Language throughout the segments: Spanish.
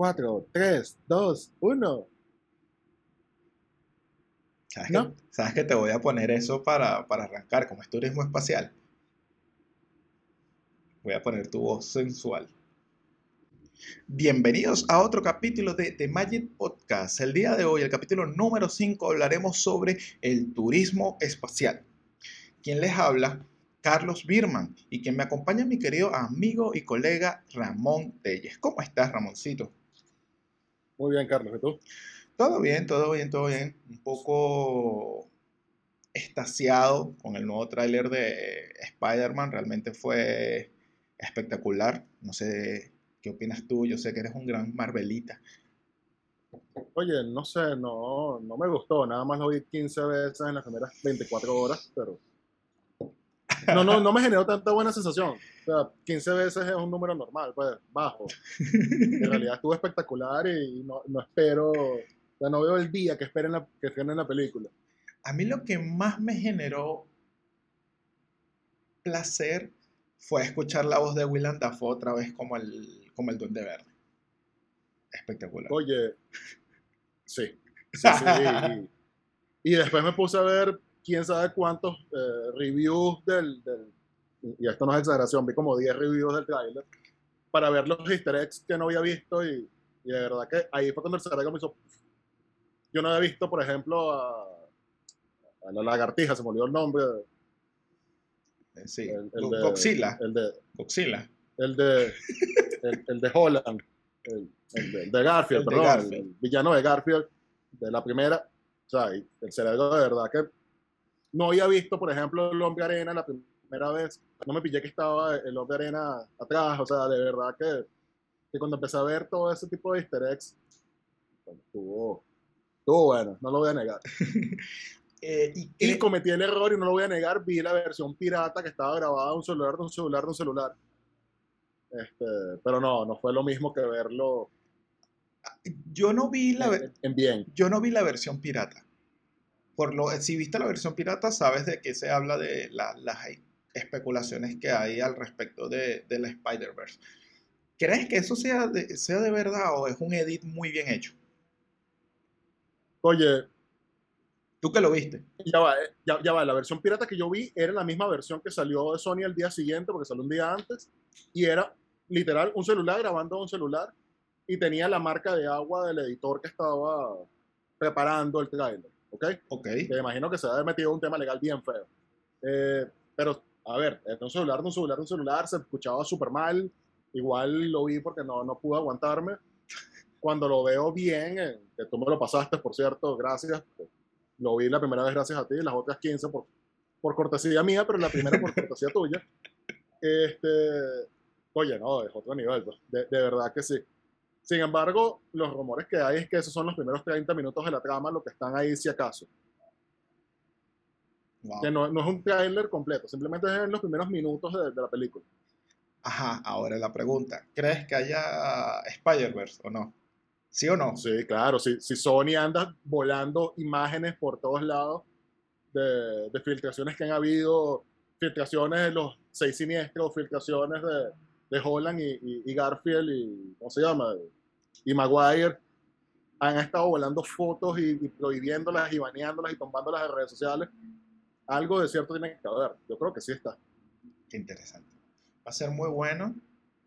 4, 3, 2, 1. ¿Sabes, ¿No? que, sabes que te voy a poner eso para, para arrancar, como es turismo espacial? Voy a poner tu voz sensual. Bienvenidos a otro capítulo de The Magic Podcast. El día de hoy, el capítulo número 5, hablaremos sobre el turismo espacial. Quien les habla, Carlos Birman, y quien me acompaña, mi querido amigo y colega Ramón Telles. ¿Cómo estás, Ramoncito? Muy bien, Carlos, ¿y tú? Todo bien, todo bien, todo bien. Un poco estasiado con el nuevo tráiler de Spider-Man. Realmente fue espectacular. No sé qué opinas tú. Yo sé que eres un gran Marvelita. Oye, no sé, no, no me gustó. Nada más lo vi 15 veces en las primeras 24 horas, pero. No, no, no me generó tanta buena sensación. O sea, 15 veces es un número normal, pues, bajo. En realidad estuvo espectacular y no, no espero. O sea, no veo el día que esperen la, que esperen la película. A mí lo que más me generó placer fue escuchar la voz de Willem Dafoe otra vez como el, como el Duende Verde. Espectacular. Oye, sí. sí, sí, y, y después me puse a ver quién sabe cuántos eh, reviews del, del, y esto no es exageración, vi como 10 reviews del trailer para ver los easter eggs que no había visto y, y de verdad que ahí fue cuando el cerebro me hizo... Yo no había visto, por ejemplo, a, a la lagartija, se me olvidó el nombre. Eh, Sí, El, de, Godzilla. El de, Godzilla. el de, el, el de Holland, el, el de, el de Garfield, perdón, Garfield. el villano de Garfield, de la primera. O sea, el cerebro de verdad que no había visto, por ejemplo, el hombre arena la primera vez. No me pillé que estaba el hombre arena atrás. O sea, de verdad que, que cuando empecé a ver todo ese tipo de easter eggs, bueno, estuvo, estuvo bueno, no lo voy a negar. Eh, y Y cometí el error y no lo voy a negar, vi la versión pirata que estaba grabada de un celular, de un celular, de un celular. Este, pero no, no fue lo mismo que verlo yo no vi la, en, en bien. yo no vi la versión pirata. Por lo, si viste la versión pirata, sabes de qué se habla de la- las especulaciones que hay al respecto de, de la Spider-Verse. ¿Crees que eso sea de, sea de verdad o es un edit muy bien hecho? Oye, ¿Tú que lo viste? ya va, eh, ya, ya va, la versión pirata que yo vi era la misma versión que salió de Sony el día siguiente, porque salió un día antes, y era literal un celular grabando un celular y tenía la marca de agua del editor que estaba preparando el trailer, ¿ok? Ok. me imagino que se ha metido en un tema legal bien feo. Eh, pero, a ver, era un celular, un celular, un celular, se escuchaba súper mal. Igual lo vi porque no, no pude aguantarme. Cuando lo veo bien, eh, que tú me lo pasaste, por cierto, gracias. Lo vi la primera vez gracias a ti, las otras 15 por, por cortesía mía, pero la primera por cortesía tuya. Este, oye, no, es otro nivel, pues. de, de verdad que sí. Sin embargo, los rumores que hay es que esos son los primeros 30 minutos de la trama, lo que están ahí si acaso. Wow. Que no, no es un tráiler completo, simplemente es en los primeros minutos de, de la película. Ajá, ahora la pregunta. ¿Crees que haya Spider-Verse o no? ¿Sí o no? Sí, claro, si, si Sony anda volando imágenes por todos lados de, de filtraciones que han habido, filtraciones de los seis siniestros, filtraciones de, de Holland y, y- y Garfield y, ¿cómo se llama? Y Maguire, han estado volando fotos y, y prohibiéndolas y baneándolas y tombándolas de redes sociales. Algo de cierto tiene que haber. Yo creo que sí está. Qué interesante. Va a ser muy bueno.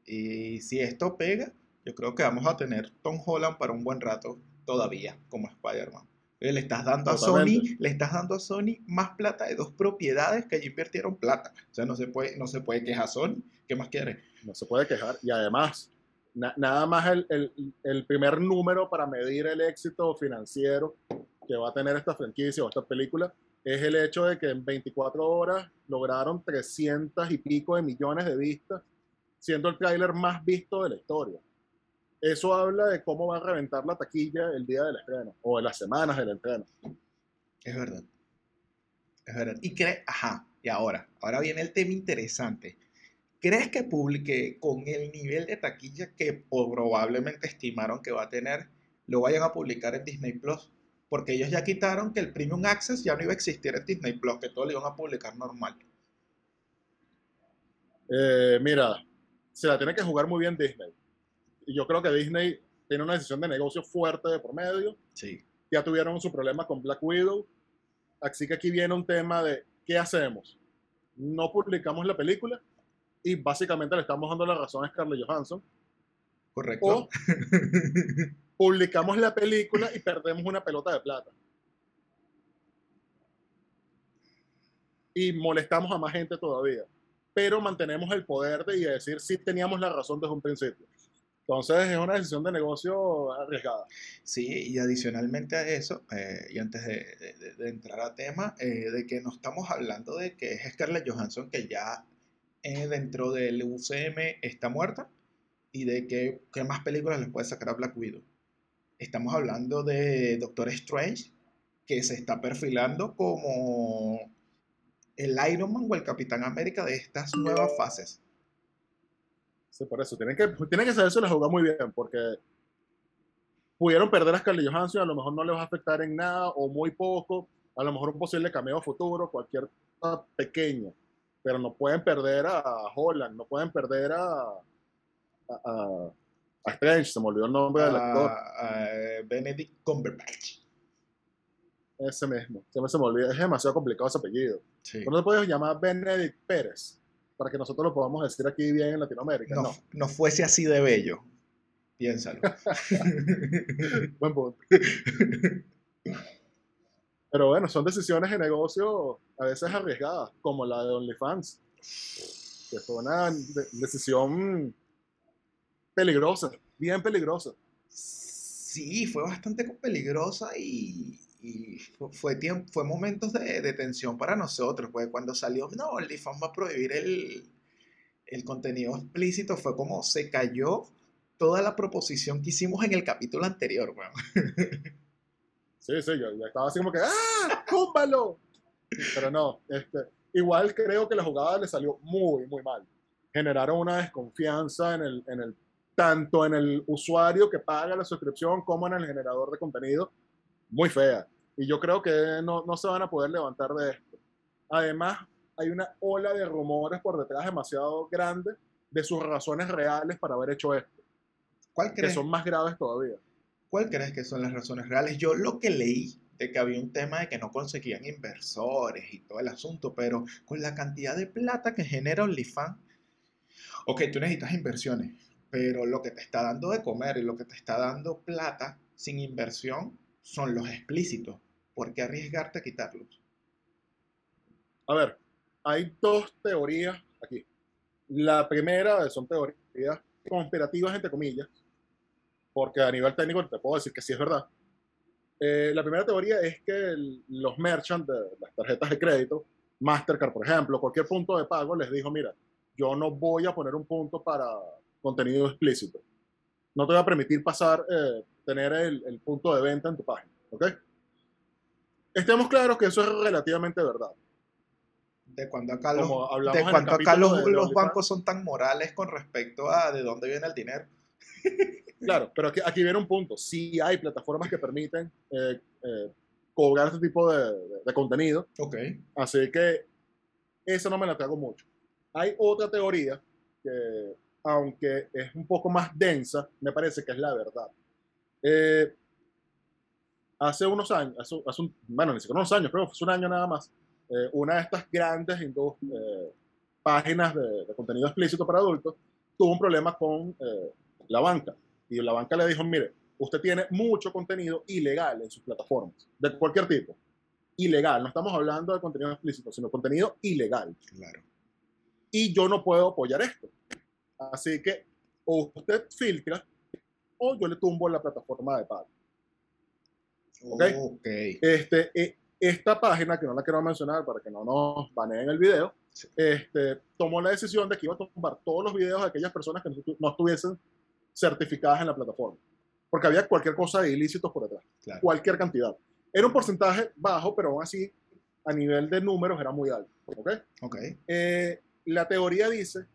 Y si esto pega, yo creo que vamos a tener Tom Holland para un buen rato todavía como Spider-Man. Oye, Le estás dando a Totalmente. Sony, le estás dando a Sony más plata de dos propiedades que ya invirtieron plata. O sea, no se puede, no se puede quejar Sony. ¿Qué más quiere? no se puede quejar. Y además, na- nada más el, el- el primer número para medir el éxito financiero que va a tener esta franquicia o esta película es el hecho de que en 24 horas lograron 300 y pico de millones de vistas, siendo el tráiler más visto de la historia. Eso habla de cómo va a reventar la taquilla el día del estreno o de las semanas del estreno. Es verdad. Es verdad. Y cree, ajá, y ahora, ahora viene el tema interesante. ¿Crees que publique con el nivel de taquilla que probablemente estimaron que va a tener, lo vayan a publicar en Disney Plus? Porque ellos ya quitaron que el Premium Access ya no iba a existir en Disney Plus, que todo lo iban a publicar normal. Eh, mira, se la tiene que jugar muy bien Disney. Y yo creo que Disney tiene una decisión de negocio fuerte de por medio. Sí. Ya tuvieron su problema con Black Widow. Así que aquí viene un tema de qué hacemos. No publicamos la película y básicamente le estamos dando la razón a Scarlett Johansson. Correcto. O publicamos la película y perdemos una pelota de plata. Y molestamos a más gente todavía. Pero mantenemos el poder de decir si teníamos la razón desde un principio. Entonces es una decisión de negocio arriesgada. Sí, y adicionalmente a eso, eh, y antes de, de, de, entrar a tema, eh, de que no estamos hablando de que es Scarlett Johansson que ya eh, dentro del UCM está muerta y de que qué más películas le puede sacar a Black Widow. Estamos hablando de Doctor Strange, que se está perfilando como el Iron Man o el Capitán América de estas nuevas fases. Sí, por eso. Tienen que, tienen que saberse la jugada muy bien, porque pudieron perder a Scarlett Johansson, a lo mejor no les va a afectar en nada o muy poco, a lo mejor un posible cameo futuro, cualquier cosa pequeña, pero no pueden perder a Holland, no pueden perder a, a, a, a Strange, se me olvidó el nombre del actor. Uh, Benedict Cumberbatch. Ese mismo, se me, se me olvida, es demasiado complicado ese apellido. Sí. ¿Pero no te puedes llamar Benedict Pérez? Para que nosotros lo podamos decir aquí bien en Latinoamérica. No, No, no fuese así de bello. Piénsalo. buen punto. Pero bueno, son decisiones de negocio a veces arriesgadas, como la de OnlyFans, que fue una de- decisión peligrosa, bien peligrosa. Sí, fue bastante peligrosa y, y fu- fue, fue momentos de, de tensión para nosotros, porque cuando salió, no, OnlyFans va a prohibir el, el contenido explícito, fue como se cayó toda la proposición que hicimos en el capítulo anterior, weón. Sí, sí, yo, yo estaba así como que, ¡ah! ¡Túmbalo! Pero no, este, igual creo que la jugada le salió muy, muy mal. Generaron una desconfianza en el, en el, tanto en el usuario que paga la suscripción como en el generador de contenido, muy fea. Y yo creo que no, no se van a poder levantar de esto. Además, hay una ola de rumores por detrás demasiado grande de sus razones reales para haber hecho esto, ¿Cuál que crees, son más graves todavía. ¿Cuál crees que son las razones reales? Yo lo que leí de que había un tema de que no conseguían inversores y todo el asunto, pero con la cantidad de plata que genera OnlyFans, ok, tú necesitas inversiones, pero lo que te está dando de comer y lo que te está dando plata sin inversión son los explícitos. ¿Por qué arriesgarte a quitarlos? A ver, hay dos teorías aquí. La primera son teorías conspirativas, entre comillas, porque a nivel técnico te puedo decir que sí es verdad. Eh, la primera teoría es que el- los merchants de las tarjetas de crédito, Mastercard, por ejemplo, cualquier punto de pago, les dijo, mira, yo no voy a poner un punto para contenido explícito. No te voy a permitir pasar, eh, tener el, el punto de venta en tu página, ¿ok? Estemos claros que eso es relativamente verdad. De cuando acá los, de cuando acá los, los bancos son tan morales con respecto a de dónde viene el dinero. Claro, pero aquí, aquí viene un punto. Sí hay plataformas que permiten eh, eh, cobrar este tipo de, de- de contenido, Ok. así que eso no me la trago mucho. Hay otra teoría que, aunque es un poco más densa, me parece que es la verdad. Eh, hace unos años, hace, hace un, bueno, ni siquiera unos años, que fue un año nada más, eh, una de estas grandes eh, páginas de, de contenido explícito para adultos tuvo un problema con eh, la banca. Y la banca le dijo, mire, usted tiene mucho contenido ilegal en sus plataformas, de cualquier tipo. Ilegal, no estamos hablando de contenido explícito, sino contenido ilegal. Claro. Y yo no puedo apoyar esto. Así que o usted filtra o yo le tumbo la plataforma de pago. Ok. Ok. Este, eh, esta página, que no la quiero mencionar para que no nos baneen el video, este, tomó la decisión de que iba a tumbar todos los videos de aquellas personas que no, no estuviesen certificadas en la plataforma. Porque había cualquier cosa de ilícitos por detrás, Claro. cualquier cantidad. Era un porcentaje bajo, pero aún así, a nivel de números, era muy alto. ¿ok? Ok. Eh, la teoría dice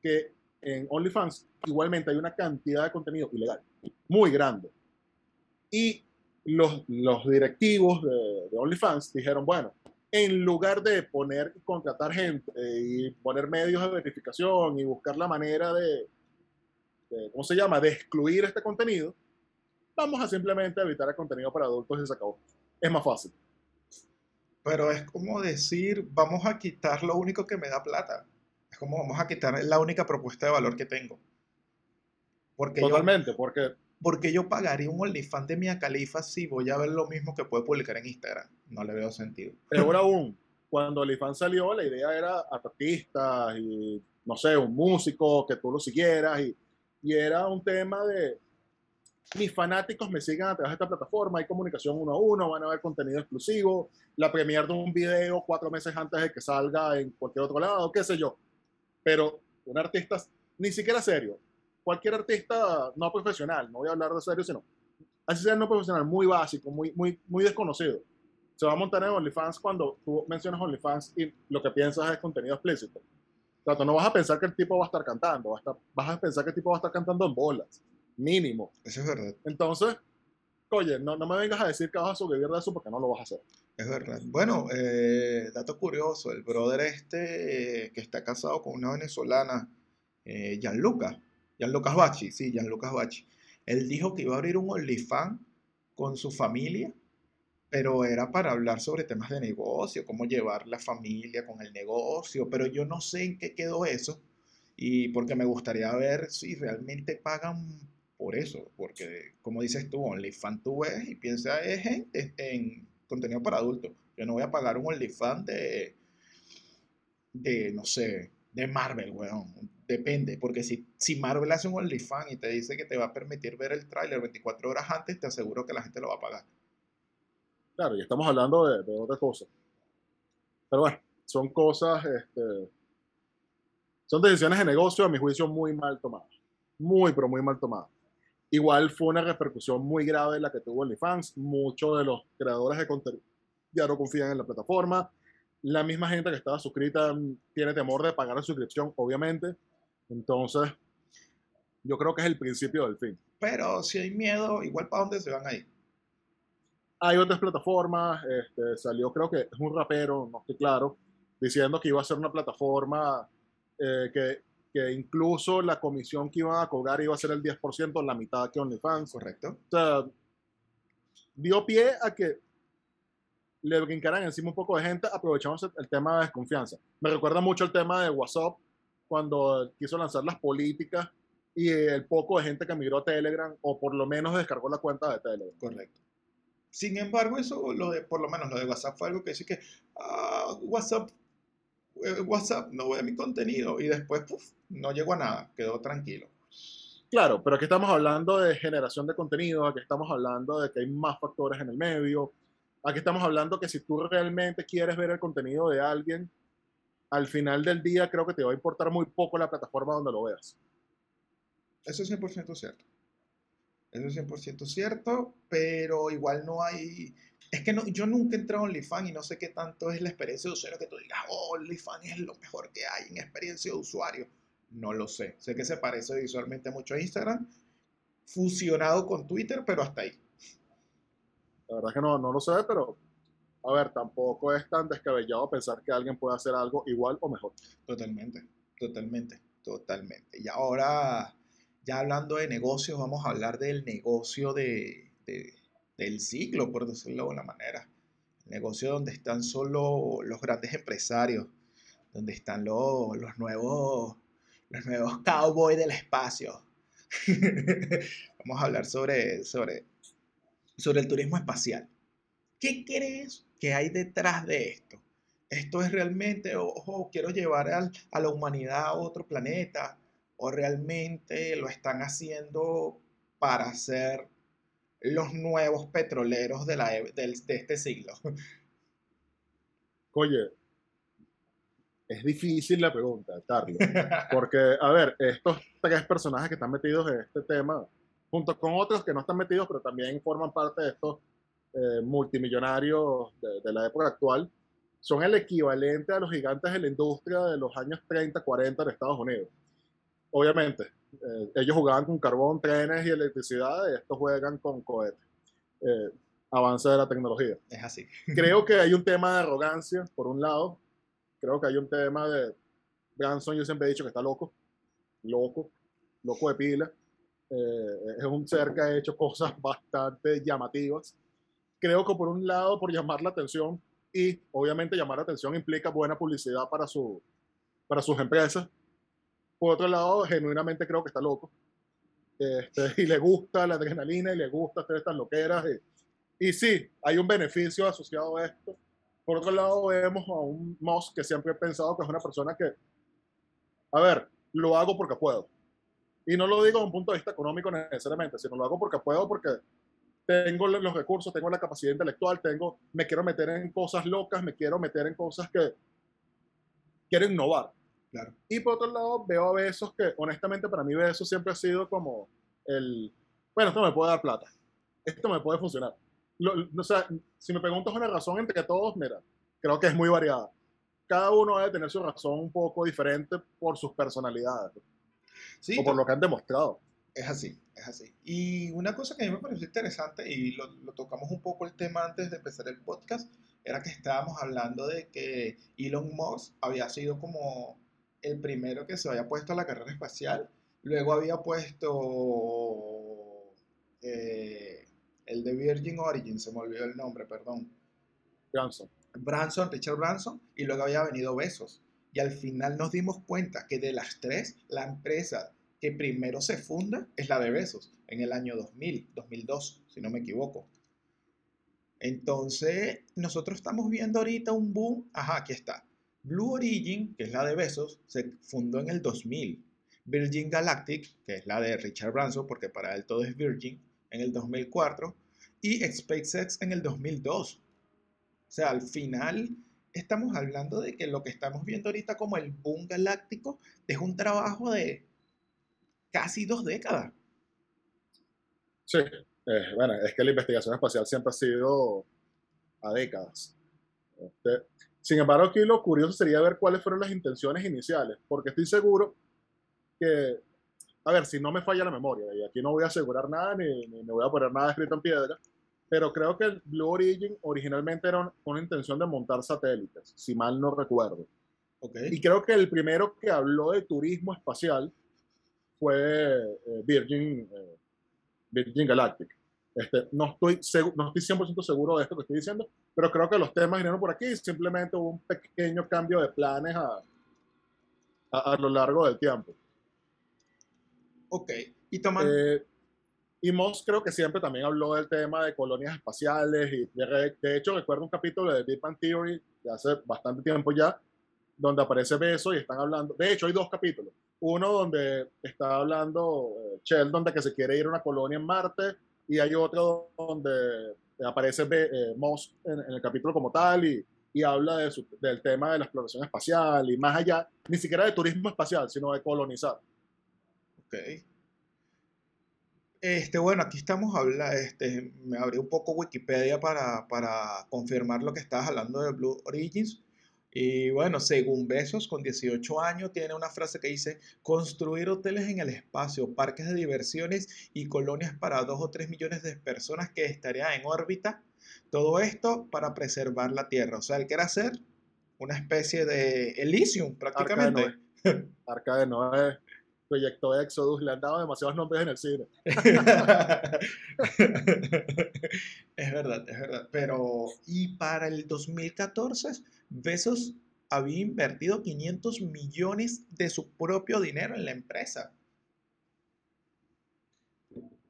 que en OnlyFans igualmente hay una cantidad de contenido ilegal muy grande. Y los, los directivos de, de OnlyFans dijeron, bueno, en lugar de poner y contratar gente y poner medios de verificación y buscar la manera de, de, ¿cómo se llama?, de excluir este contenido, vamos a simplemente evitar el contenido para adultos y se acabó. Es más fácil. Pero es como decir, vamos a quitar lo único que me da plata. Es como vamos a quitar la única propuesta de valor que tengo. Porque Totalmente, porque... Porque yo pagaría un OnlyFans de Mia Khalifa si voy a ver lo mismo que puede publicar en Instagram. No le veo sentido. Peor aún, cuando OnlyFans salió, la idea era artistas y, no sé, un músico, que tú lo siguieras. Y, y era un tema de, mis fanáticos me sigan a través de esta plataforma, hay comunicación uno a uno, van a ver contenido exclusivo, la premier de un video cuatro meses antes de que salga en cualquier otro lado, qué sé yo. Pero un artista ni siquiera serio, cualquier artista no profesional, no voy a hablar de serio, sino así sea no profesional, muy básico, muy, muy, muy desconocido, se va a montar en OnlyFans cuando tú mencionas OnlyFans y lo que piensas es contenido explícito. O sea, tú no vas a pensar que el tipo va a estar cantando, vas a, vas a pensar que el tipo va a estar cantando en bolas mínimo. Eso es verdad. Entonces, oye, no, no me vengas a decir que vas a sobrevivir de eso porque no lo vas a hacer. Es verdad. Bueno, eh, dato curioso, el brother este eh, que está casado con una venezolana, eh, Gianluca, Gianluca Bachi, sí, Gianluca Bachi, él dijo que iba a abrir un OnlyFans con su familia, pero era para hablar sobre temas de negocio, cómo llevar la familia con el negocio, pero yo no sé en qué quedó eso, y porque me gustaría ver si realmente pagan por eso, porque como dices tú, OnlyFans tú ves y piensas en, en, contenido para adultos. Yo no voy a pagar un OnlyFans de, de, no sé, de Marvel, weón. Depende, porque si, si Marvel hace un OnlyFans y te dice que te va a permitir ver el tráiler 24 horas antes, te aseguro que la gente lo va a pagar. Claro, y estamos hablando de, de otra cosa. Pero bueno, son cosas, este, son decisiones de negocio, a mi juicio, muy mal tomadas. Muy, pero muy mal tomadas. Igual fue una repercusión muy grave la que tuvo OnlyFans. Muchos de los creadores de contenido ya no confían en la plataforma. La misma gente que estaba suscrita tiene temor de pagar la suscripción, obviamente. Entonces, yo creo que es el principio del fin. Pero si hay miedo, igual para dónde se van ahí. Hay otras plataformas, este, salió creo que es un rapero, no estoy claro, diciendo que iba a ser una plataforma eh, que que incluso la comisión que iban a cobrar iba a ser el 10%, la mitad que OnlyFans. Correcto. O sea, dio pie a que le brincaran encima un poco de gente, aprovechamos el, tema de desconfianza. Me recuerda mucho el tema de WhatsApp, cuando quiso lanzar las políticas y el poco de gente que migró a Telegram, o por lo menos descargó la cuenta de Telegram. Correcto. Sin embargo, eso, lo de, por lo menos lo de WhatsApp fue algo que dice que ah, WhatsApp eh, WhatsApp, no veo mi contenido y después no llego a nada, quedó tranquilo. Claro, pero aquí estamos hablando de generación de contenido, aquí estamos hablando de que hay más factores en el medio, aquí estamos hablando que si tú realmente quieres ver el contenido de alguien, al final del día creo que te va a importar muy poco la plataforma donde lo veas. Eso es 100% cierto. Eso es 100% cierto, pero igual no hay es que no, yo nunca he entrado a OnlyFans y no sé qué tanto es la experiencia de usuario que tú digas, oh, OnlyFans es lo mejor que hay en experiencia de usuario. No lo sé. Sé que se parece visualmente mucho a Instagram, fusionado con Twitter, pero hasta ahí. La verdad es que no, no lo sé, pero a ver, tampoco es tan descabellado pensar que alguien puede hacer algo igual o mejor. Totalmente, totalmente, totalmente. Y ahora, ya hablando de negocios, vamos a hablar del negocio de del ciclo, por decirlo de una manera. El negocio donde están solo los grandes empresarios, donde están los, los nuevos, los nuevos cowboys del espacio. Vamos a hablar sobre, sobre, sobre el turismo espacial. ¿Qué crees que hay detrás de esto? ¿Esto es realmente, ojo, quiero llevar a la humanidad a otro planeta? ¿O realmente lo están haciendo para hacer los nuevos petroleros de, la, e, de, este siglo? Oye, es difícil la pregunta, Carlos, porque, a ver, estos tres personajes que están metidos en este tema, junto con otros que no están metidos, pero también forman parte de estos eh, multimillonarios de, de, la época actual, son el equivalente a los gigantes de la industria de los años 30, 40 en Estados Unidos. Obviamente, eh, ellos jugaban con carbón, trenes y electricidad, y estos juegan con cohetes. Eh, avance de la tecnología. Es así. Creo que hay un tema de arrogancia, por un lado. Creo que hay un tema de. Branson, yo siempre he dicho que está loco. Loco. loco de pila. Eh, es un ser que ha hecho cosas bastante llamativas. Creo que por un lado, por llamar la atención, y obviamente llamar la atención implica buena publicidad para, su, para sus empresas. Por otro lado, genuinamente creo que está loco. Este, y le gusta la adrenalina y le gusta hacer estas loqueras. Y, y sí, hay un beneficio asociado a esto. Por otro lado, vemos a un Moss que siempre he pensado que es una persona que, a ver, lo hago porque puedo. Y no lo digo desde un punto de vista económico necesariamente, sino lo hago porque puedo, porque tengo los recursos, tengo la capacidad intelectual, tengo, me quiero meter en cosas locas, me quiero meter en cosas que quiero innovar. Claro. Y por otro lado, veo a Besos que, honestamente, para mí Besos siempre ha sido como el, bueno, esto me puede dar plata, esto me puede funcionar. Lo, o sea, si me preguntas una razón entre todos, mira, creo que es muy variada. Cada uno debe tener su razón un poco diferente por sus personalidades Sí, o por lo que han demostrado. Es así, es así. Y una cosa que a mí me pareció interesante, y lo, lo, tocamos un poco el tema antes de empezar el podcast, era que estábamos hablando de que Elon Musk había sido como el primero que se había puesto a la carrera espacial, luego había puesto eh, el de Virgin Origin, se me olvidó el nombre, perdón. Branson. Branson, Richard Branson, y luego había venido Besos. Y al final nos dimos cuenta que de las tres, la empresa que primero se funda es la de Besos, en el año 2000, 2002, si no me equivoco. Entonces, nosotros estamos viendo ahorita un boom. Ajá, aquí está. Blue Origin, que es la de Besos, se fundó en el 2000. Virgin Galactic, que es la de Richard Branson, porque para él todo es Virgin, en el 2004. Y SpaceX en el 2002. O sea, al final estamos hablando de que lo que estamos viendo ahorita como el boom galáctico es un trabajo de casi dos décadas. Sí, eh, bueno, es que la investigación espacial siempre ha sido a décadas. Este, sin embargo, aquí lo curioso sería ver cuáles fueron las intenciones iniciales, porque estoy seguro que, a ver, si no me falla la memoria, y aquí no voy a asegurar nada ni, ni me voy a poner nada escrito en piedra, pero creo que el Blue Origin originalmente era una intención de montar satélites, si mal no recuerdo. Okay. Y creo que el primero que habló de turismo espacial fue eh, Virgin, eh, Virgin Galactic. Este, no, estoy no estoy 100% seguro de esto que estoy diciendo, pero creo que los temas vinieron por aquí simplemente hubo un pequeño cambio de planes a, a, a lo largo del tiempo. Ok, y tomando... Eh, y Moss creo que siempre también habló del tema de colonias espaciales y de, de, hecho recuerdo un capítulo de Big Bang Theory de hace bastante tiempo ya, donde aparece Beso y están hablando, de hecho hay dos capítulos, uno donde está hablando eh, Sheldon de que se quiere ir a una colonia en Marte y hay otro donde aparece eh, Moss en, en, el capítulo como tal y, y habla de su, del tema de la exploración espacial y más allá, ni siquiera de turismo espacial, sino de colonizar. Ok. Este, bueno, aquí estamos hablando, este, me abrí un poco Wikipedia para, para confirmar lo que estabas hablando de Blue Origins. Y bueno, según Besos, con 18 años, tiene una frase que dice, construir hoteles en el espacio, parques de diversiones y colonias para 2 o 3 millones de personas que estarían en órbita. Todo esto para preservar la Tierra. O sea, él quiere hacer una especie de Elysium prácticamente. Arca de Noé. Arca de Noé. Proyecto Exodus, le han dado demasiados nombres en el cine. es verdad, es verdad. Pero, y para el 2014, Besos había invertido 500 millones de su propio dinero en la empresa.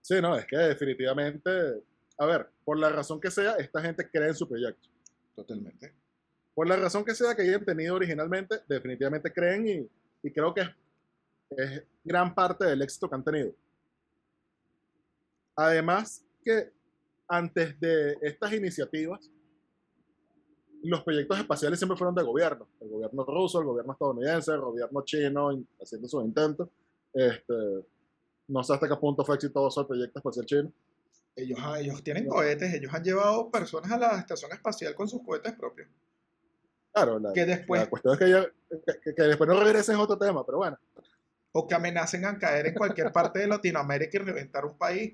Sí, no, es que definitivamente, a ver, por la razón que sea, esta gente cree en su proyecto. Totalmente. Por la razón que sea que hayan tenido originalmente, definitivamente creen y, y creo que es es gran parte del éxito que han tenido. Además que antes de estas iniciativas, los proyectos espaciales siempre fueron de gobierno, el gobierno ruso, el gobierno estadounidense, el gobierno chino haciendo sus intentos. Este, no sé hasta qué punto fue exitoso el proyecto espacial chino. Ellos, ellos tienen cohetes, ellos han llevado personas a la estación espacial con sus cohetes propios. Claro, la, que después, la cuestión es que, que, que, después no regresen es otro tema, pero bueno o que amenacen a caer en cualquier parte de Latinoamérica y reventar un país.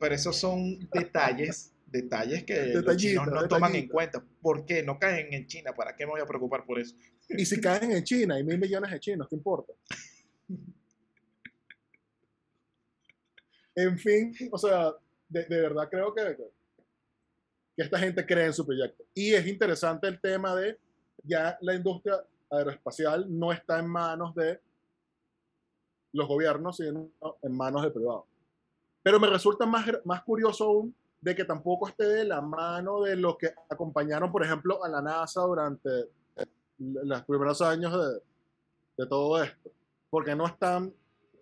Pero esos son detalles, detalles que los chinos no toman en cuenta. ¿Por qué? No caen en China. ¿Para qué me voy a preocupar por eso? Y si caen en China, hay mil millones de chinos, ¿qué importa? En fin, o sea, de, de verdad creo que, que esta gente cree en su proyecto. Y es interesante el tema de ya la industria aeroespacial no está en manos de los gobiernos, sino en manos del privado. Pero me resulta más, más curioso aún de que tampoco esté de la mano de los que acompañaron, por ejemplo, a la NASA durante los primeros años de, de todo esto. Porque no están,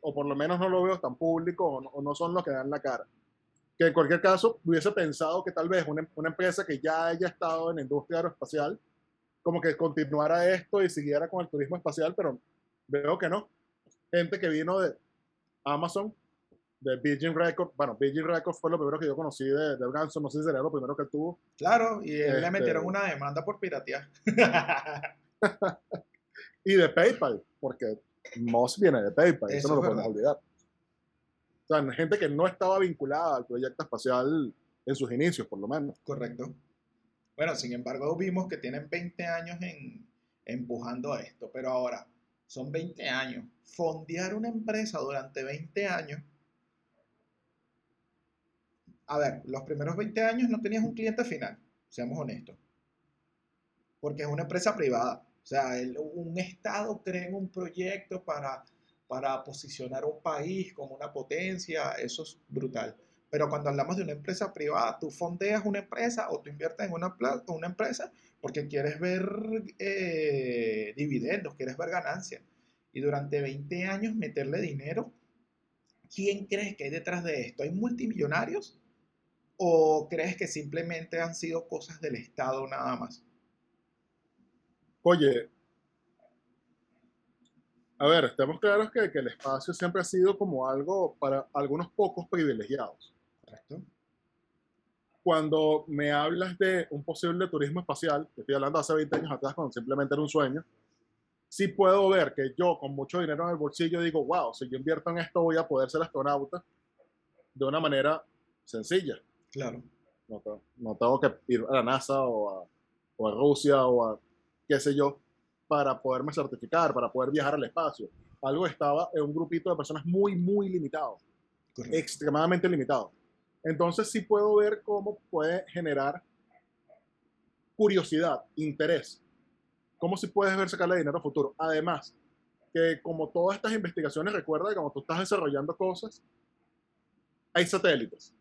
o por lo menos no lo veo tan público, o no, son los que dan la cara que en cualquier caso hubiese pensado que tal vez una, una, empresa que ya haya estado en industria aeroespacial, como que continuara esto y siguiera con el turismo espacial, pero veo que no. Gente que vino de Amazon, de Virgin Records, bueno, Virgin Records fue lo primero que yo conocí de, de Ganso, no sé si sería lo primero que tuvo. Claro, y él este... le metieron una demanda por piratear. y de PayPal, porque Moss viene de PayPal, eso, eso no lo podemos olvidar. O sea, gente que no estaba vinculada al proyecto espacial en sus inicios, por lo menos. Correcto. Bueno, sin embargo, vimos que tienen 20 años en, empujando esto, pero ahora son 20 años. Fondear una empresa durante 20 años. A ver, los primeros 20 años no tenías un cliente final, seamos honestos. Porque es una empresa privada. O sea, un Estado crea un proyecto para para posicionar un país como una potencia, eso es brutal. Pero cuando hablamos de una empresa privada, tú fondeas una empresa o tú inviertes en una, una empresa porque quieres ver eh, dividendos, quieres ver ganancias. Y durante 20 años meterle dinero, ¿quién crees que hay detrás de esto? ¿Hay multimillonarios? ¿O crees que simplemente han sido cosas del Estado nada más? Oye, a ver, estamos claros que, que, el espacio siempre ha sido como algo para algunos pocos privilegiados. Cuando me hablas de un posible turismo espacial, que estoy hablando hace 20 años atrás, cuando simplemente era un sueño, sí puedo ver que yo con mucho dinero en el bolsillo digo, wow, si yo invierto en esto voy a poder ser astronauta de una manera sencilla. Claro. No, no tengo que ir a la NASA o a, o a Rusia o a qué sé yo para poderme certificar, para poder viajar al espacio. Algo estaba en un grupito de personas muy, muy limitado, Correcto. extremadamente limitado. Entonces sí puedo ver cómo puede generar curiosidad, interés, cómo si puedes ver sacarle dinero a futuro. Además, que como todas estas investigaciones, recuerda que cuando tú estás desarrollando cosas, hay satélites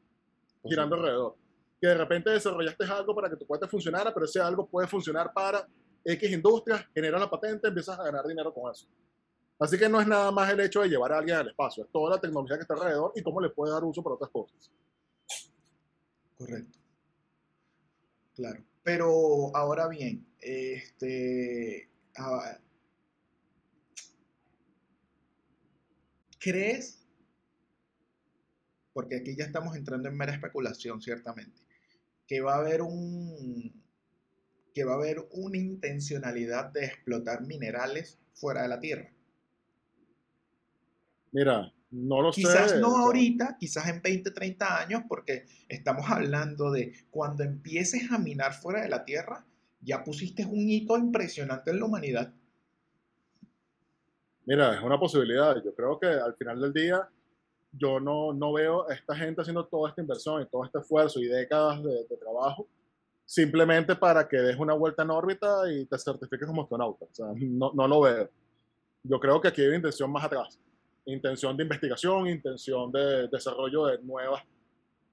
girando alrededor. Que de repente desarrollaste algo para que tu cuenta funcionara, pero ese algo puede funcionar para X industria, genera la patente, empiezas a ganar dinero con eso. Así que no es nada más el hecho de llevar a alguien al espacio, es toda la tecnología que está alrededor y cómo le puede dar uso para otras cosas. Correcto. Claro. Pero ahora bien, este, ¿crees? Porque aquí ya estamos entrando en mera especulación, ciertamente, que va a haber un, que va a haber una intencionalidad de explotar minerales fuera de la Tierra. Mira, no lo quizás sé. No ahorita, quizás en 20, 30 años, porque estamos hablando de cuando empieces a minar fuera de la Tierra, ya pusiste un hito impresionante en la humanidad. Mira, es una posibilidad. Yo creo que al final del día, yo no, no veo a esta gente haciendo toda esta inversión y todo este esfuerzo y décadas de, de trabajo simplemente para que des una vuelta en órbita y te certifiques como astronauta. O sea, no, no lo veo. Yo creo que aquí hay una intención más atrás. Intención de investigación, intención de desarrollo de nuevas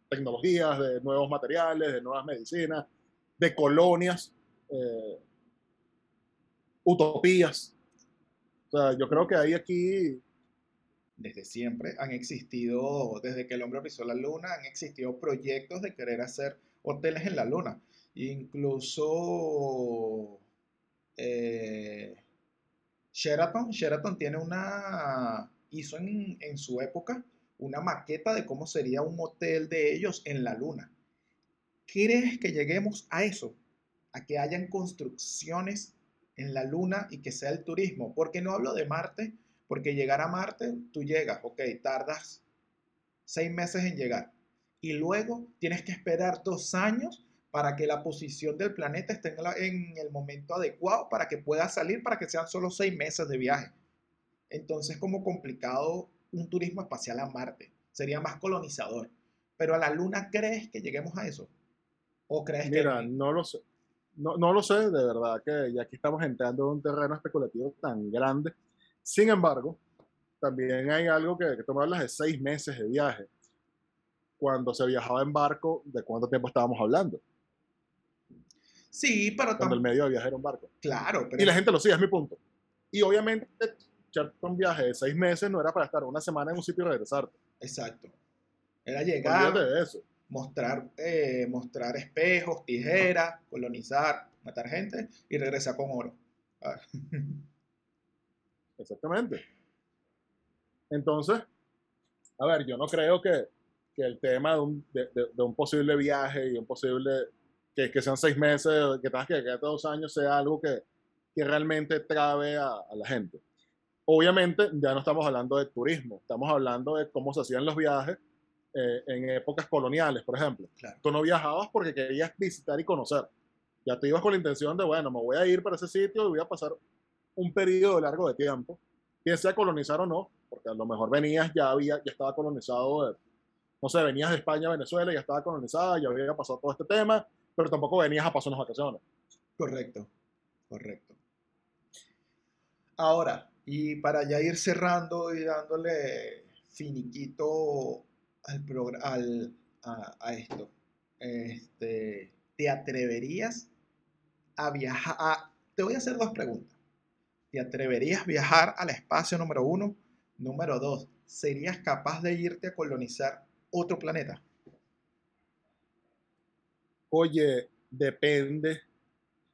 tecnologías, de nuevos materiales, de nuevas medicinas, de colonias, eh, utopías. O sea, yo creo que hay aquí... Desde siempre han existido, desde que el hombre pisó la luna, han existido proyectos de querer hacer hoteles en la luna. Incluso eh, Sheraton, Sheraton tiene una, hizo en, su época una maqueta de cómo sería un hotel de ellos en la luna. ¿Crees que lleguemos a eso? A que hayan construcciones en la luna y que sea el turismo. Porque no hablo de Marte, porque llegar a Marte, tú llegas, ok, tardas seis meses en llegar. Y luego tienes que esperar dos años para que la posición del planeta esté en, el momento adecuado para que pueda salir, para que sean solo seis meses de viaje. Entonces, como complicado un turismo espacial a Marte. sería más colonizador. Pero a la luna, ¿crees que lleguemos a eso? ¿O crees Mira, que... no lo sé. No, no lo sé, de verdad que ya aquí estamos entrando en un terreno especulativo tan grande. Sin embargo, también hay algo que, que tú me hablas de seis meses de viaje. Cuando se viajaba en barco, ¿de cuánto tiempo estábamos hablando? Sí, pero Cuando el medio de viaje era un barco. Claro, pero... Y la gente lo sigue, es mi punto. Y obviamente, echarte un viaje de seis meses no era para estar una semana en un sitio y regresarte. Exacto. Era llegar, de eso. mostrar, eh, mostrar espejos, tijeras, colonizar, matar gente y regresar con oro. Ah, Exactamente. Entonces, a ver, yo no creo que, que el tema de un, de, de- de un posible viaje y un posible, que, que sean seis meses, que tengas que quedarte dos años, sea algo que, que realmente trabe a, a la gente. Obviamente, ya no estamos hablando de turismo, estamos hablando de cómo se hacían los viajes eh, en épocas coloniales, por ejemplo. Claro. Tú no viajabas porque querías visitar y conocer. Ya te ibas con la intención de, bueno, me voy a ir para ese sitio y voy a pasar un periodo largo de tiempo, bien sea colonizar o no, porque a lo mejor venías, ya había, ya estaba colonizado, de- no sé, venías de España Venezuela, ya estaba colonizada, ya había pasado todo este tema, pero tampoco venías a pasar unas vacaciones. Correcto, correcto. Ahora, y para ya ir cerrando y dándole finiquito al al, a, a esto, este, ¿te atreverías a viajar? a- te voy a hacer dos preguntas. ¿Te atreverías a viajar al espacio número uno? Número dos, ¿serías capaz de irte a colonizar otro planeta? Oye, depende.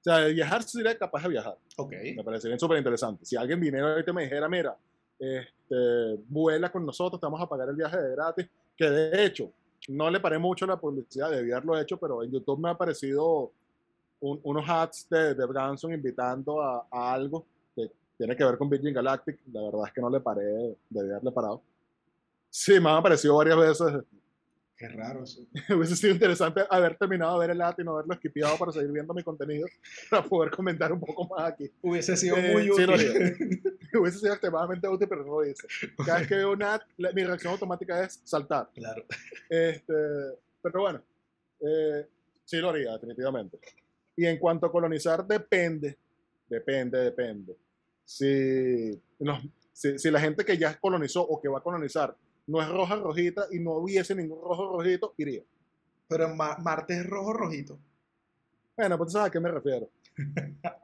O sea, de viajar sería capaz de viajar. Ok, Me parecería súper interesante. Si alguien viniera ahorita y me dijera, mira, este, vuela con nosotros, te vamos a pagar el viaje de gratis, que de hecho, no le paré mucho la publicidad, debí haberlo hecho, pero en YouTube me ha aparecido un- unos ads de, de Branson invitando a, a algo que tiene que ver con Virgin Galactic. La verdad es que no le paré, debí haberle parado. Sí, me han aparecido varias veces. Qué raro eso. Hubiese sido interesante haber terminado de ver el ad y no haberlo esquipeado para seguir viendo mi contenido, para poder comentar un poco más aquí. Hubiese sido Eh, muy sí útil. hubiese sido extremadamente útil, pero no lo hice. Cada vez que veo una ad, mi reacción automática es saltar. claro. Este, pero bueno, eh, sí lo haría, definitivamente. Y en cuanto a colonizar, depende, depende, depende. Si, si, si la gente que ya colonizó o que va a colonizar no es roja rojita y no hubiese ningún rojo rojito, iría. Pero en Ma- Marte es rojo rojito. Bueno, pues tú sabes a qué me refiero.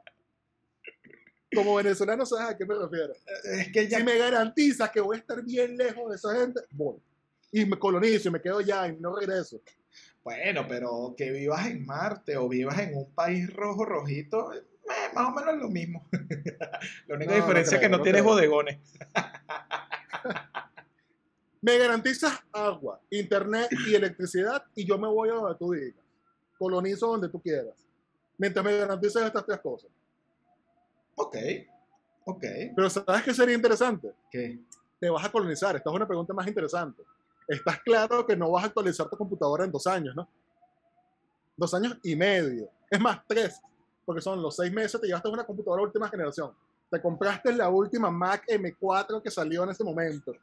Como venezolano sabes a qué me refiero. Es que ya. Si me garantiza que voy a estar bien lejos de esa gente, voy. Y me colonizo y me quedo ya y no regreso. Bueno, pero que vivas en Marte o vivas en un país rojo rojito, eh, más o menos es lo mismo. La única No, no diferencia es que no no tienes creo. bodegones. Me garantizas agua, internet y electricidad y yo me voy a donde tú digas. Colonizo donde tú quieras. Mientras me garantices estas tres cosas. Ok, ok. Pero ¿sabes qué sería interesante? ¿Qué? Te vas a colonizar. Esta es una pregunta más interesante. Estás claro que no vas a actualizar tu computadora en dos años, ¿no? Dos años y medio. Es más, tres. Porque son los seis meses, te llevaste una computadora última generación. Te compraste la última Mac M4 que salió en ese momento.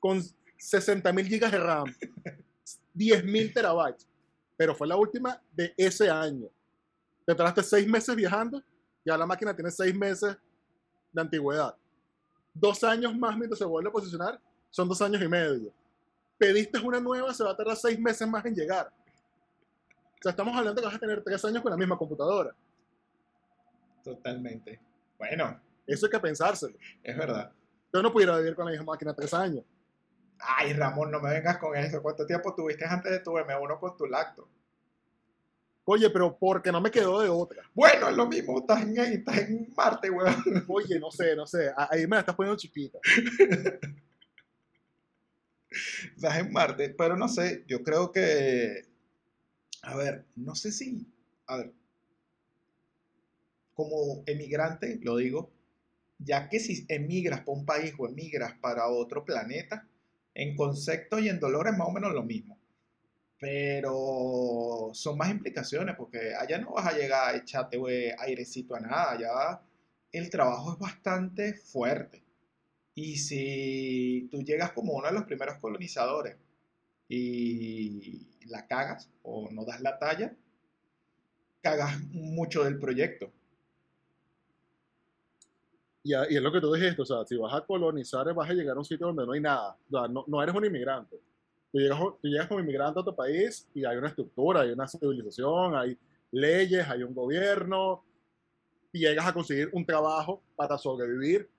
Con 60 mil gigas de RAM. 10 mil terabytes. Pero fue la última de ese año. Te tardaste seis meses viajando. Ya la máquina tiene seis meses de antigüedad. Dos años más mientras se vuelve a posicionar. Son dos años y medio. Pediste una nueva, se va a tardar seis meses más en llegar. O sea, estamos hablando que vas a tener tres años con la misma computadora. Totalmente. Bueno, Eso hay que pensárselo. es verdad. Yo no pudiera vivir con la misma máquina tres años. Ay, Ramón, no me vengas con eso. ¿Cuánto tiempo tuviste antes de tu M1 con tu lacto? Oye, pero porque no me quedó de otra. Bueno, es lo mismo. Estás en, estás en Marte, weón. Oye, no sé, no sé. a- Ahí me la estás poniendo chiquita. Estás en Marte, pero no sé, yo creo que, a ver, no sé si, a ver, como emigrante, lo digo, ya que si emigras para un país o emigras para otro planeta, en concepto y en dolor es más o menos lo mismo. Pero son más implicaciones porque allá no vas a llegar a echarte airecito a nada, allá el trabajo es bastante fuerte. Y si tú llegas como uno de los primeros colonizadores y la cagas o no das la talla, cagas mucho del proyecto. Y, y, es lo que tú dijiste, o sea, si vas a colonizar, vas a llegar a un sitio donde no hay nada. O sea, no, no eres un inmigrante. Tú llegas, tú llegas como inmigrante a tu país y hay una estructura, hay una civilización, hay leyes, hay un gobierno, y llegas a conseguir un trabajo para sobrevivir.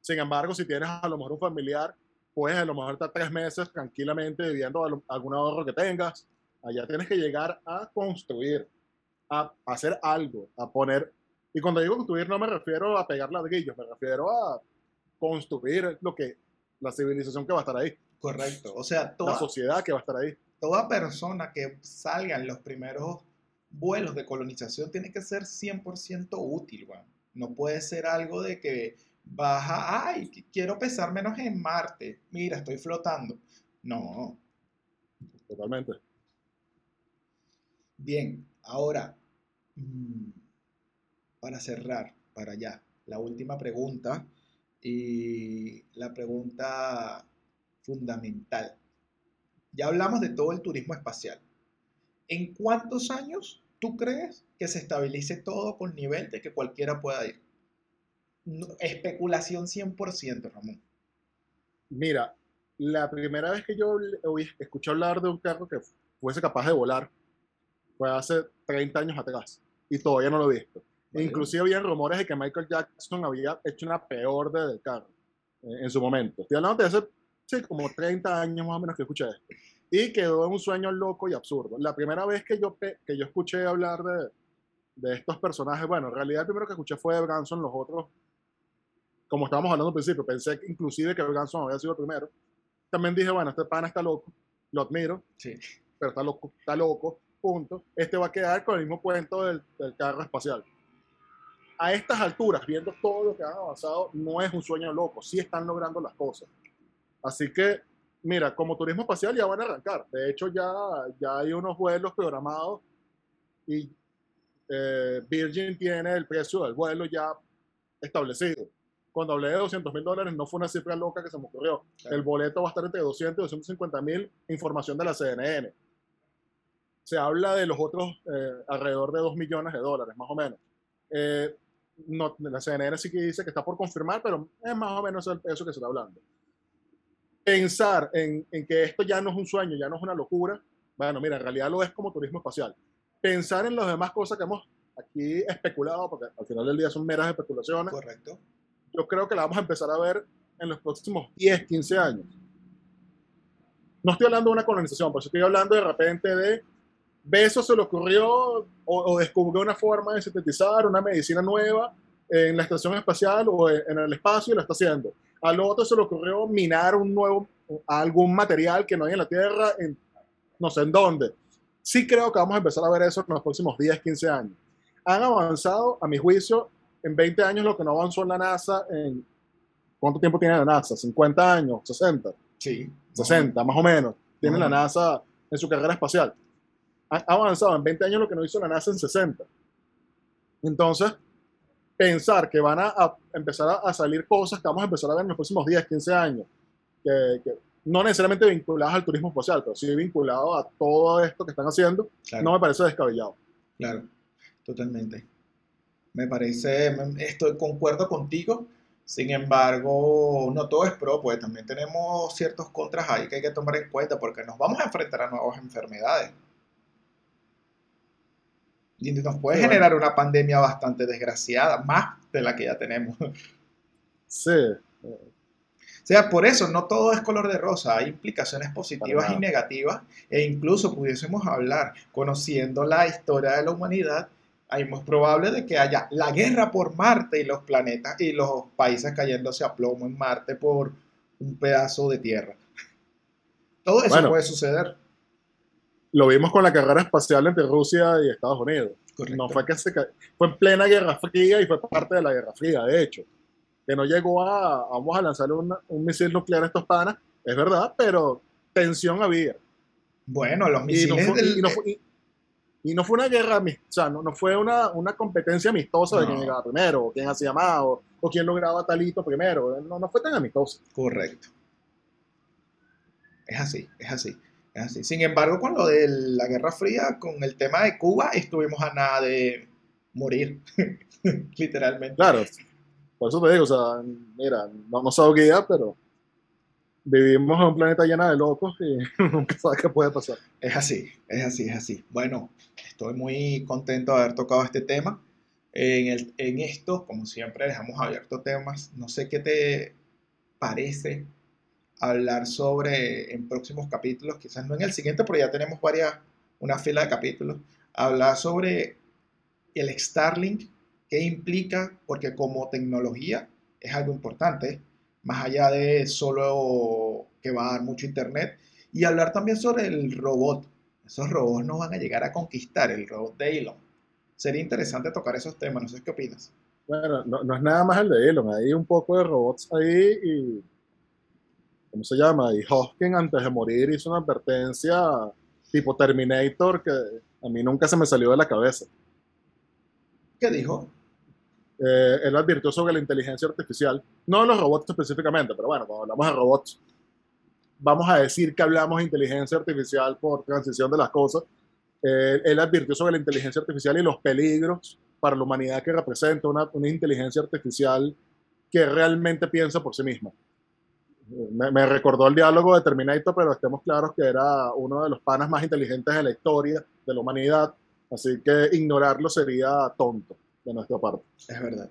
Sin embargo, si tienes a lo mejor un familiar, puedes a lo mejor estar tres meses tranquilamente viviendo algún ahorro que tengas. Allá tienes que llegar a construir, a hacer algo, a poner y cuando digo construir no me refiero a pegar ladrillos, me refiero a construir lo que la civilización que va a estar ahí. Correcto. O sea, toda, la sociedad que va a estar ahí. Toda persona que salga en los primeros vuelos de colonización tiene que ser 100% útil, No puede ser algo de que baja, ay, quiero pesar menos en Marte. Mira, estoy flotando. No. Totalmente. Bien, ahora, mm, para cerrar, para allá, la última pregunta y la pregunta fundamental. Ya hablamos de todo el turismo espacial. ¿En cuántos años tú crees que se estabilice todo con nivel de que cualquiera pueda ir? especulación 100%, Ramón. Mira, la primera vez que yo escuché hablar de un carro que fuese capaz de volar fue hace 30 años atrás y todavía no lo he visto. Inclusive había rumores de que Michael Jackson había hecho una peor de del carro eh, en su momento. Estoy hablando de hace sí, como 30 años más o menos que escuché esto. Y quedó en un sueño loco y absurdo. La primera vez que yo, que yo escuché hablar de, de estos personajes, bueno, en realidad el primero que escuché fue de Branson, los otros, como estábamos hablando al principio, pensé que inclusive que Branson había sido el primero. También dije, bueno, este pana está loco, lo admiro, sí. pero está loco, está loco, punto. Este va a quedar con el mismo cuento del, del carro espacial a estas alturas, viendo todo lo que han avanzado, no es un sueño loco, sí están logrando las cosas. Así que, mira, como turismo espacial ya van a arrancar. De hecho, ya, ya hay unos vuelos programados y eh, Virgin tiene el precio del vuelo ya establecido. Cuando hablé de 200 mil dólares, no fue una cifra loca que se me ocurrió. El boleto va a estar entre 200 y 250 mil, información de la CNN. Se habla de los otros eh, alrededor de 2 millones de dólares, más o menos. Eh, no, la CNN sí que dice que está por confirmar, pero es más o menos el peso que se está hablando. Pensar en, en, que esto ya no es un sueño, ya no es una locura, bueno, mira, en realidad lo es como turismo espacial. Pensar en las demás cosas que hemos aquí especulado, porque al final del día son meras especulaciones. Correcto. Yo creo que la vamos a empezar a ver en los próximos 10, 15 años. No estoy hablando de una colonización, pero estoy hablando de repente de Beso se le ocurrió o, descubrió una forma de sintetizar una medicina nueva en la estación espacial o en el espacio y lo está haciendo. Al otro se le ocurrió minar un nuevo, algún material que no hay en la Tierra, en, no sé en dónde. Sí creo que vamos a empezar a ver eso en los próximos 10, 15 años. Han avanzado, a mi juicio, en 20 años lo que no avanzó en la NASA en... ¿Cuánto tiempo tiene la NASA? ¿50 años? ¿60? Sí. 60, más o menos. Tiene la NASA en su carrera espacial ha avanzado en 20 años lo que no hizo la NASA en 60. Entonces, pensar que van a, empezar a, salir cosas que vamos a empezar a ver en los próximos 10, 15 años, que, no necesariamente vinculadas al turismo espacial, pero sí vinculados a todo esto que están haciendo, no me parece descabellado. Claro, totalmente. Me parece, estoy, concuerdo contigo, sin embargo, no todo es pro, pues también tenemos ciertos contras ahí que hay que tomar en cuenta porque nos vamos a enfrentar a nuevas enfermedades. Y nos puede generar una pandemia bastante desgraciada, más de la que ya tenemos. Sí. O sea, por eso no todo es color de rosa, hay implicaciones positivas y negativas, e incluso pudiésemos hablar, conociendo la historia de la humanidad, hay más probable de que haya la guerra por Marte y los planetas y los países cayéndose a plomo en Marte por un pedazo de tierra. Todo eso puede suceder lo vimos con la carrera espacial entre Rusia y Estados Unidos. No fue que se fue en plena Guerra Fría y fue parte de la Guerra Fría, de hecho. Que no llegó a, vamos a lanzar un misil nuclear a estos panas, es verdad, pero tensión había. Bueno, los misiles y no fue, y no fue, una guerra, o sea, no, no fue una, una, competencia amistosa de quién llegaba primero, o quién hacía más, o, o quién lograba talito primero. No, no fue tan amistoso. Correcto. Es así, es así. Así. Sin embargo, con lo de la Guerra Fría, con el tema de Cuba, estuvimos a nada de morir, literalmente. Claro, por eso te digo, o sea, mira, no, no guía, pero vivimos en un planeta lleno de locos y nunca sabes qué puede pasar. Es así, es así, es así. Bueno, estoy muy contento de haber tocado este tema. En, el, en esto, como siempre, dejamos abiertos temas. No sé qué te parece hablar sobre en próximos capítulos, quizás no en el siguiente, pero ya tenemos varias, una fila de capítulos, hablar sobre el Starlink, qué implica, porque como tecnología es algo importante, más allá de solo que va a dar mucho internet, y hablar también sobre el robot. Esos robots no van a llegar a conquistar el robot de Elon. Sería interesante tocar esos temas, no sé qué opinas. Bueno, no, no es nada más el de Elon, hay un poco de robots ahí y ¿cómo se llama? Y Hoskin antes de morir hizo una advertencia tipo Terminator que a mí nunca se me salió de la cabeza. ¿Qué dijo? Eh, él advirtió sobre la inteligencia artificial, no de los robots específicamente, pero bueno, cuando hablamos de robots, vamos a decir que hablamos de inteligencia artificial por transición de las cosas. Eh, él advirtió sobre la inteligencia artificial y los peligros para la humanidad que representa una, una inteligencia artificial que realmente piensa por sí misma. Me, recordó el diálogo de Terminator, pero estemos claros que era uno de los panas más inteligentes de la historia de la humanidad, así que ignorarlo sería tonto de nuestra parte. Es verdad.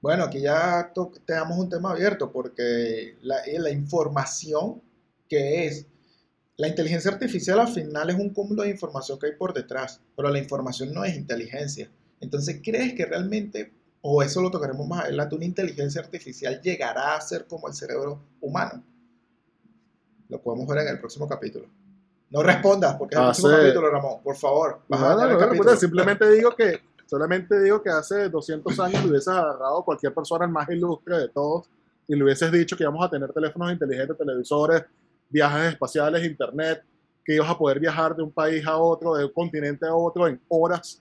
Bueno, aquí ya tenemos un tema abierto porque eh, la, información que es, la inteligencia artificial al final es un cúmulo de información que hay por detrás, pero la información no es inteligencia. Entonces, ¿crees que realmente, o eso lo tocaremos más adelante, una inteligencia artificial llegará a ser como el cerebro humano? Lo podemos ver en el próximo capítulo. No respondas, porque es el próximo capítulo, Ramón, por favor. No, no, no, simplemente digo que Solamente digo que hace 200 años le hubieses agarrado a cualquier persona más ilustre de todos y le hubieses dicho que íbamos a tener teléfonos inteligentes, televisores, viajes espaciales, internet, que ibas a poder viajar de un país a otro, de un continente a otro en horas.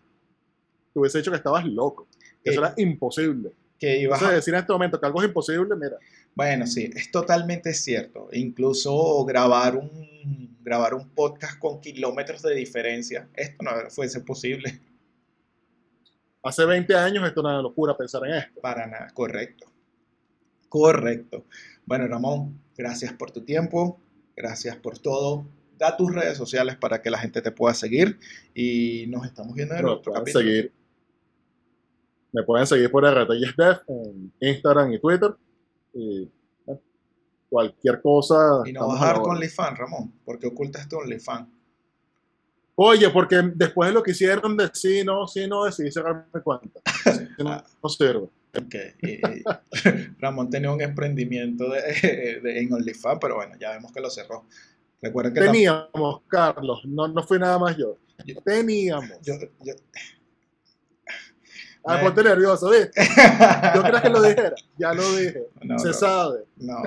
Te hubiese dicho que estabas loco. Que eso era imposible. Que ibas a decir en este momento que algo es imposible, mira. Bueno, sí, es totalmente cierto. Incluso grabar un, grabar un podcast con kilómetros de diferencia, esto no fuese posible. Hace 20 años esto era una locura pensar en esto. Para nada, correcto. Correcto. Bueno, Ramón, gracias por tu tiempo, gracias por todo. Da tus redes sociales para que la gente te pueda seguir y nos estamos viendo en otro capítulo. Seguir. Me pueden seguir por RTYSDEF en Instagram y Twitter. Y cualquier cosa. Y no bajar con OnlyFans, Ramón, porque ocultas tu OnlyFans. Oye, porque después de lo que hicieron de sí, no, sí, no, decidí cerrarme cuenta. no, no sirve. Okay. Ramón tenía un emprendimiento de, de, en OnlyFans, pero bueno, ya vemos que lo cerró. Recuerden que Teníamos, Carlos, no, no fui nada más yo. Teníamos. Yo, yo, Ah, ponte nervioso, ¿viste? ¿Yo crees que lo dijera? Ya lo dije. Se sabe. No,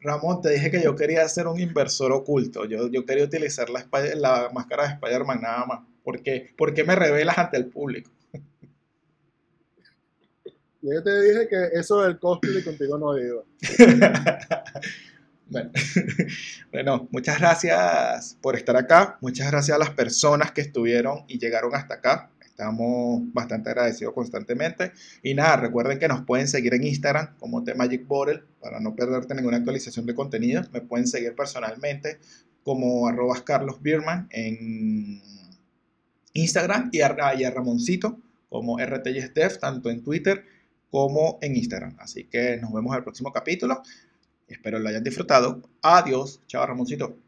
Ramón, te dije que yo quería ser un inversor oculto. Yo, yo quería utilizar la, la máscara de Spider-Man nada más. ¿Por qué? ¿Por qué me revelas ante el público? Yo te dije que eso del cosplay contigo no iba. Bueno. bueno, muchas gracias por estar acá. Muchas gracias a las personas que estuvieron y llegaron hasta acá. Estamos bastante agradecidos constantemente. Y nada, recuerden que nos pueden seguir en Instagram como The Magic Bottle para no perderte ninguna actualización de contenido. Me pueden seguir personalmente como arrobas Carlos Bierman en Instagram y a, y Ramoncito como RTYSDEF tanto en Twitter como en Instagram. Así que nos vemos en el próximo capítulo. Espero lo hayan disfrutado. Adiós. Chao, Ramoncito.